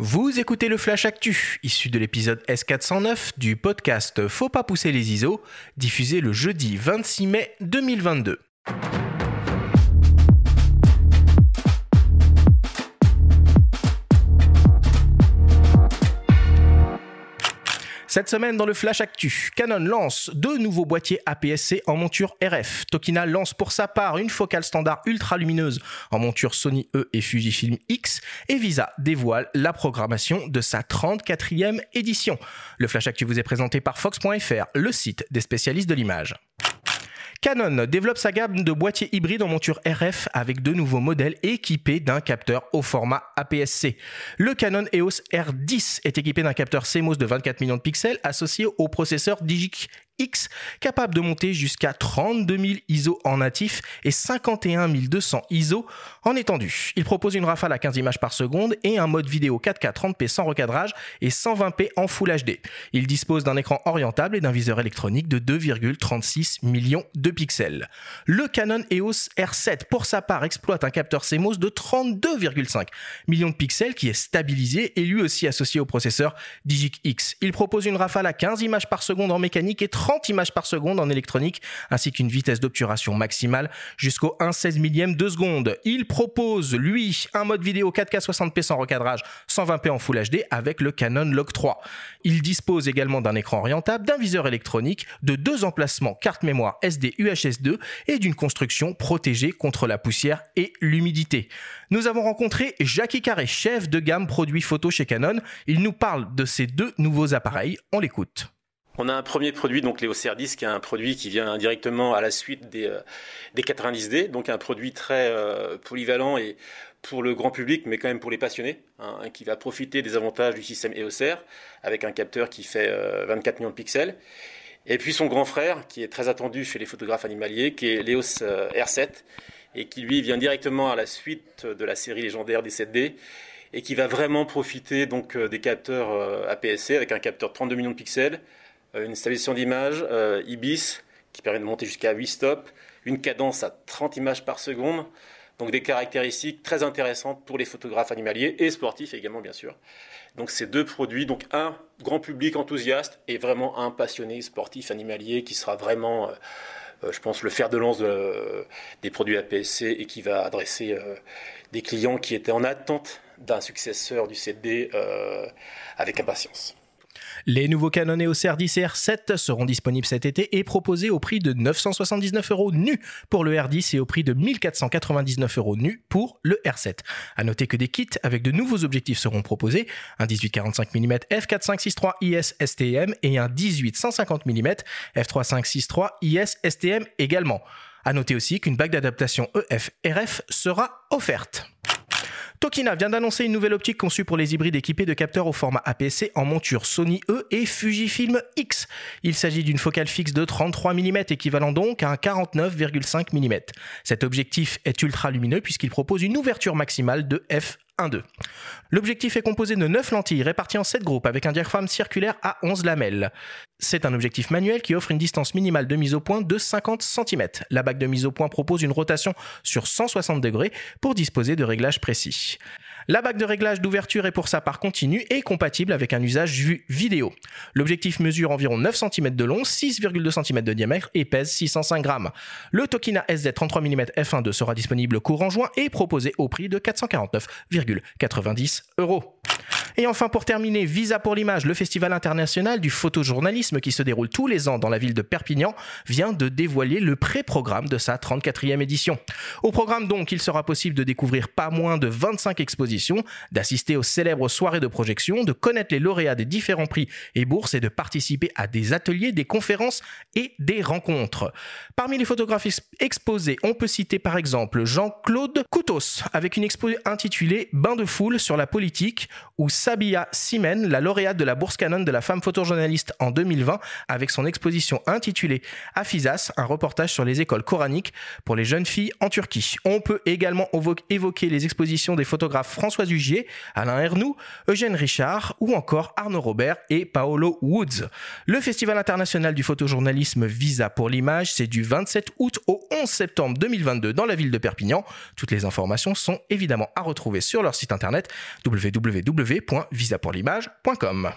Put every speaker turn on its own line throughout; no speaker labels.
Vous écoutez le Flash Actu, issu de l'épisode S409 du podcast Faut pas pousser les ISO, diffusé le jeudi 26 mai 2022. Cette semaine dans le Flash Actu, Canon lance deux nouveaux boîtiers APS-C en monture RF. Tokina lance pour sa part une focale standard ultra lumineuse en monture Sony E et Fujifilm X et Visa dévoile la programmation de sa 34e édition. Le Flash Actu vous est présenté par Fox.fr, le site des spécialistes de l'image. Canon développe sa gamme de boîtiers hybrides en monture RF avec deux nouveaux modèles équipés d'un capteur au format APS-C. Le Canon EOS R10 est équipé d'un capteur CMOS de 24 millions de pixels associé au processeur Digic Capable de monter jusqu'à 32 000 ISO en natif et 51 200 ISO en étendu. Il propose une rafale à 15 images par seconde et un mode vidéo 4K 30p sans recadrage et 120p en Full HD. Il dispose d'un écran orientable et d'un viseur électronique de 2,36 millions de pixels. Le Canon EOS R7, pour sa part, exploite un capteur CMOS de 32,5 millions de pixels qui est stabilisé et lui aussi associé au processeur Digic X. Il propose une rafale à 15 images par seconde en mécanique et 30 30 images par seconde en électronique, ainsi qu'une vitesse d'obturation maximale jusqu'au 1 16 millième de seconde. Il propose, lui, un mode vidéo 4K 60p sans recadrage, 120p en Full HD avec le Canon Log 3. Il dispose également d'un écran orientable, d'un viseur électronique, de deux emplacements carte mémoire SD UHS 2 et d'une construction protégée contre la poussière et l'humidité. Nous avons rencontré Jackie Carré, chef de gamme produits photo chez Canon. Il nous parle de ces deux nouveaux appareils. On l'écoute.
On a un premier produit, donc Léo Cerdis, qui est un produit qui vient directement à la suite des, euh, des 90D, donc un produit très euh, polyvalent et pour le grand public, mais quand même pour les passionnés, hein, qui va profiter des avantages du système EOS R, avec un capteur qui fait 24 euh, millions de pixels. Et puis son grand frère, qui est très attendu chez les photographes animaliers, qui est l'EOS R7, et qui lui vient directement à la suite de la série légendaire des 7D, et qui va vraiment profiter donc des capteurs APS-C avec un capteur 32 millions de pixels, euh, une stabilisation d'image euh, IBIS qui permet de monter jusqu'à 8 stops, une cadence à 30 images par seconde, donc des caractéristiques très intéressantes pour les photographes animaliers et sportifs également bien sûr. Donc ces deux produits, donc un grand public enthousiaste et vraiment un passionné sportif animalier qui sera vraiment, euh, je pense, le fer de lance des produits APS-C et qui va adresser des clients qui étaient en attente d'un successeur du CD avec impatience.
Les nouveaux Canon EOS R10 et R7 seront disponibles cet été et proposés au prix de 979 euros nu pour le R10 et au prix de 1499 euros nu pour le R7. À noter que des kits avec de nouveaux objectifs seront proposés, un 18-45 mm f4.563 IS STM et un 18-150 mm f3.563 IS STM également. À noter aussi qu'une bague d'adaptation EF RF sera offerte. Tokina vient d'annoncer une nouvelle optique conçue pour les hybrides équipés de capteurs au format APS-C en monture Sony E et Fujifilm X. Il s'agit d'une focale fixe de 33 mm équivalent donc à un 49,5 mm. Cet objectif est ultra lumineux puisqu'il propose une ouverture maximale de f 1-2. L'objectif est composé de 9 lentilles réparties en 7 groupes avec un diaphragme circulaire à 11 lamelles. C'est un objectif manuel qui offre une distance minimale de mise au point de 50 cm. La bague de mise au point propose une rotation sur 160 degrés pour disposer de réglages précis. La bague de réglage d'ouverture est pour sa part continue et compatible avec un usage vidéo. L'objectif mesure environ 9 cm de long, 6,2 cm de diamètre et pèse 605 grammes. Le Tokina SZ 33 mm f1.2 sera disponible courant juin et proposé au prix de 449,90 euros. Et enfin, pour terminer, Visa pour l'image, le festival international du photojournalisme qui se déroule tous les ans dans la ville de Perpignan, vient de dévoiler le pré-programme de sa 34e édition. Au programme donc, il sera possible de découvrir pas moins de 25 expositions, d'assister aux célèbres soirées de projection, de connaître les lauréats des différents prix et bourses et de participer à des ateliers, des conférences et des rencontres. Parmi les photographes exposés, on peut citer par exemple Jean-Claude Coutos avec une expo intitulée Bain de foule sur la politique ou Sabia Simen, la lauréate de la bourse Canon de la femme photojournaliste en 2020, avec son exposition intitulée Afizas, un reportage sur les écoles coraniques pour les jeunes filles en Turquie. On peut également évoquer les expositions des photographes François Hugier, Alain Ernoux, Eugène Richard ou encore Arnaud Robert et Paolo Woods. Le Festival international du photojournalisme Visa pour l'image, c'est du 27 août au 11 septembre 2022 dans la ville de Perpignan. Toutes les informations sont évidemment à retrouver sur leur site internet www www.visapourlimage.com.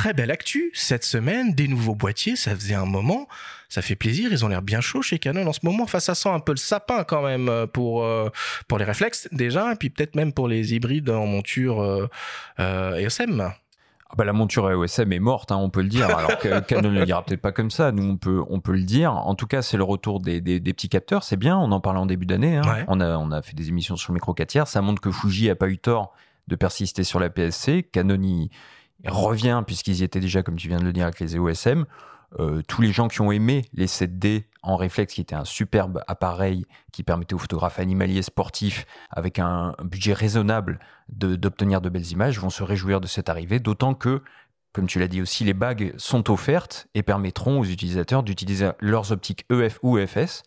très belle actu cette semaine, des nouveaux boîtiers, ça faisait un moment, ça fait plaisir, ils ont l'air bien chauds chez Canon en ce moment, enfin ça sent un peu le sapin quand même euh, pour euh, pour les réflexes déjà, et puis peut-être même pour les hybrides en monture euh, euh.
Ah bah la monture EOSM est morte, hein, on peut le dire. Alors que Canon ne le dira peut-être pas comme ça. Nous, on peut, on peut le dire. En tout cas, c'est le retour des, des, des, petits capteurs. C'est bien. On en parlait en début d'année. Hein.
Ouais.
On a, on a fait des émissions sur le micro 4 tiers. Ça montre que Fuji a pas eu tort de persister sur la PSC. Canon y revient puisqu'ils y étaient déjà, comme tu viens de le dire, avec les EOSM. Euh, tous les gens qui ont aimé les 7D en réflexe, qui était un superbe appareil qui permettait aux photographes animaliers sportifs, avec un, budget raisonnable, d'obtenir de, belles images, vont se réjouir de cette arrivée, d'autant que, comme tu l'as dit aussi, les bagues sont offertes et permettront aux utilisateurs d'utiliser leurs optiques EF ou EFS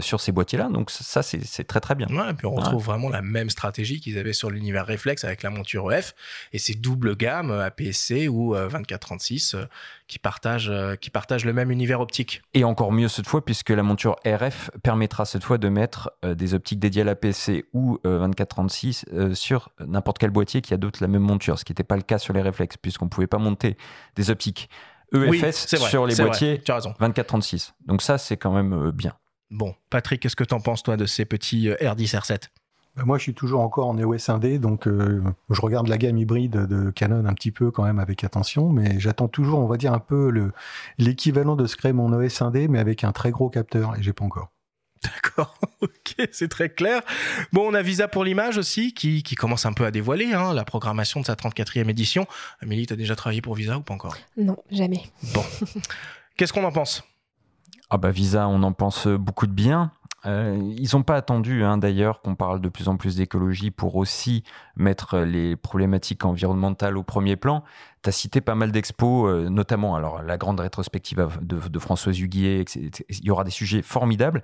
sur ces boîtiers-là. Donc ça, c'est très très bien.
Ouais, et puis on retrouve vraiment la même stratégie qu'ils avaient sur l'univers réflexe avec la monture EF et ces doubles gammes APS-C ou euh, 2436 euh, qui partagent euh, qui partagent le même univers optique.
Et encore mieux cette fois, puisque la monture RF permettra cette fois de mettre euh, des optiques dédiées à la PC ou euh, 2436 euh, sur n'importe quel boîtier qui adopte la même monture, ce qui n'était pas le cas sur les réflexes, puisqu'on ne pouvait pas monter des optiques EFS
Oui, c'est vrai,
sur les boîtiers
Tu as raison.
2436. Donc ça, c'est quand même euh, bien.
Bon, Patrick, qu'est-ce que t'en penses toi de ces petits euh, R10 R7
Bah, moi, je suis toujours encore en EOS 1D, donc euh, je regarde la gamme hybride de Canon un petit peu quand même avec attention, mais j'attends toujours, on va dire, un peu le l'équivalent de ce qu'est mon EOS 1D, mais avec un très gros capteur, et j'ai pas encore.
D'accord, ok, c'est très clair. Bon, on a Visa pour l'image aussi, qui, qui commence un peu à dévoiler hein, la programmation de sa 34e édition. Amélie, t'as déjà travaillé pour Visa ou pas encore?
Non, jamais.
Qu'est-ce qu'on en pense?
Ah bah Visa, on en pense beaucoup de bien. Euh, ils n'ont pas attendu hein, d'ailleurs qu'on parle de plus en plus d'écologie pour aussi mettre les problématiques environnementales au premier plan. Tu as cité pas mal d'expos, euh, notamment alors la grande rétrospective de, de Françoise Huguier. Il y aura des sujets formidables.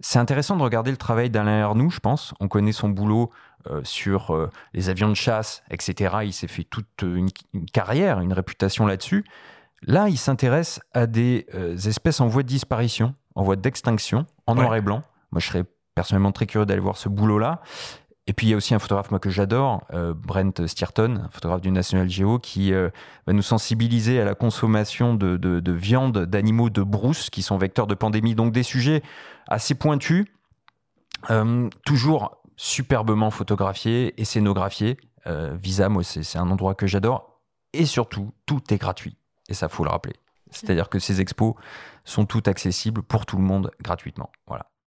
C'est intéressant de regarder le travail d'Alain Arnoux, je pense. On connaît son boulot euh, sur euh, les avions de chasse, etc. Il s'est fait toute une carrière, une réputation là-dessus. Là, il s'intéresse à des euh, espèces en voie de disparition, en voie d'extinction, en
Ouais.
noir et blanc. Moi, je serais personnellement très curieux d'aller voir ce boulot-là. Et puis, il y a aussi un photographe moi, que j'adore, euh, Brent Steerton, un photographe du National Geo, qui euh, va nous sensibiliser à la consommation de, de- de viande d'animaux de brousse, qui sont vecteurs de pandémie. Donc, des sujets assez pointus, euh, toujours superbement photographiés et scénographiés. Visa, moi, c'est un endroit que j'adore. Et surtout, tout est gratuit. Et ça, faut le rappeler. C'est-à-dire que ces expos sont toutes accessibles pour tout le monde gratuitement. Voilà.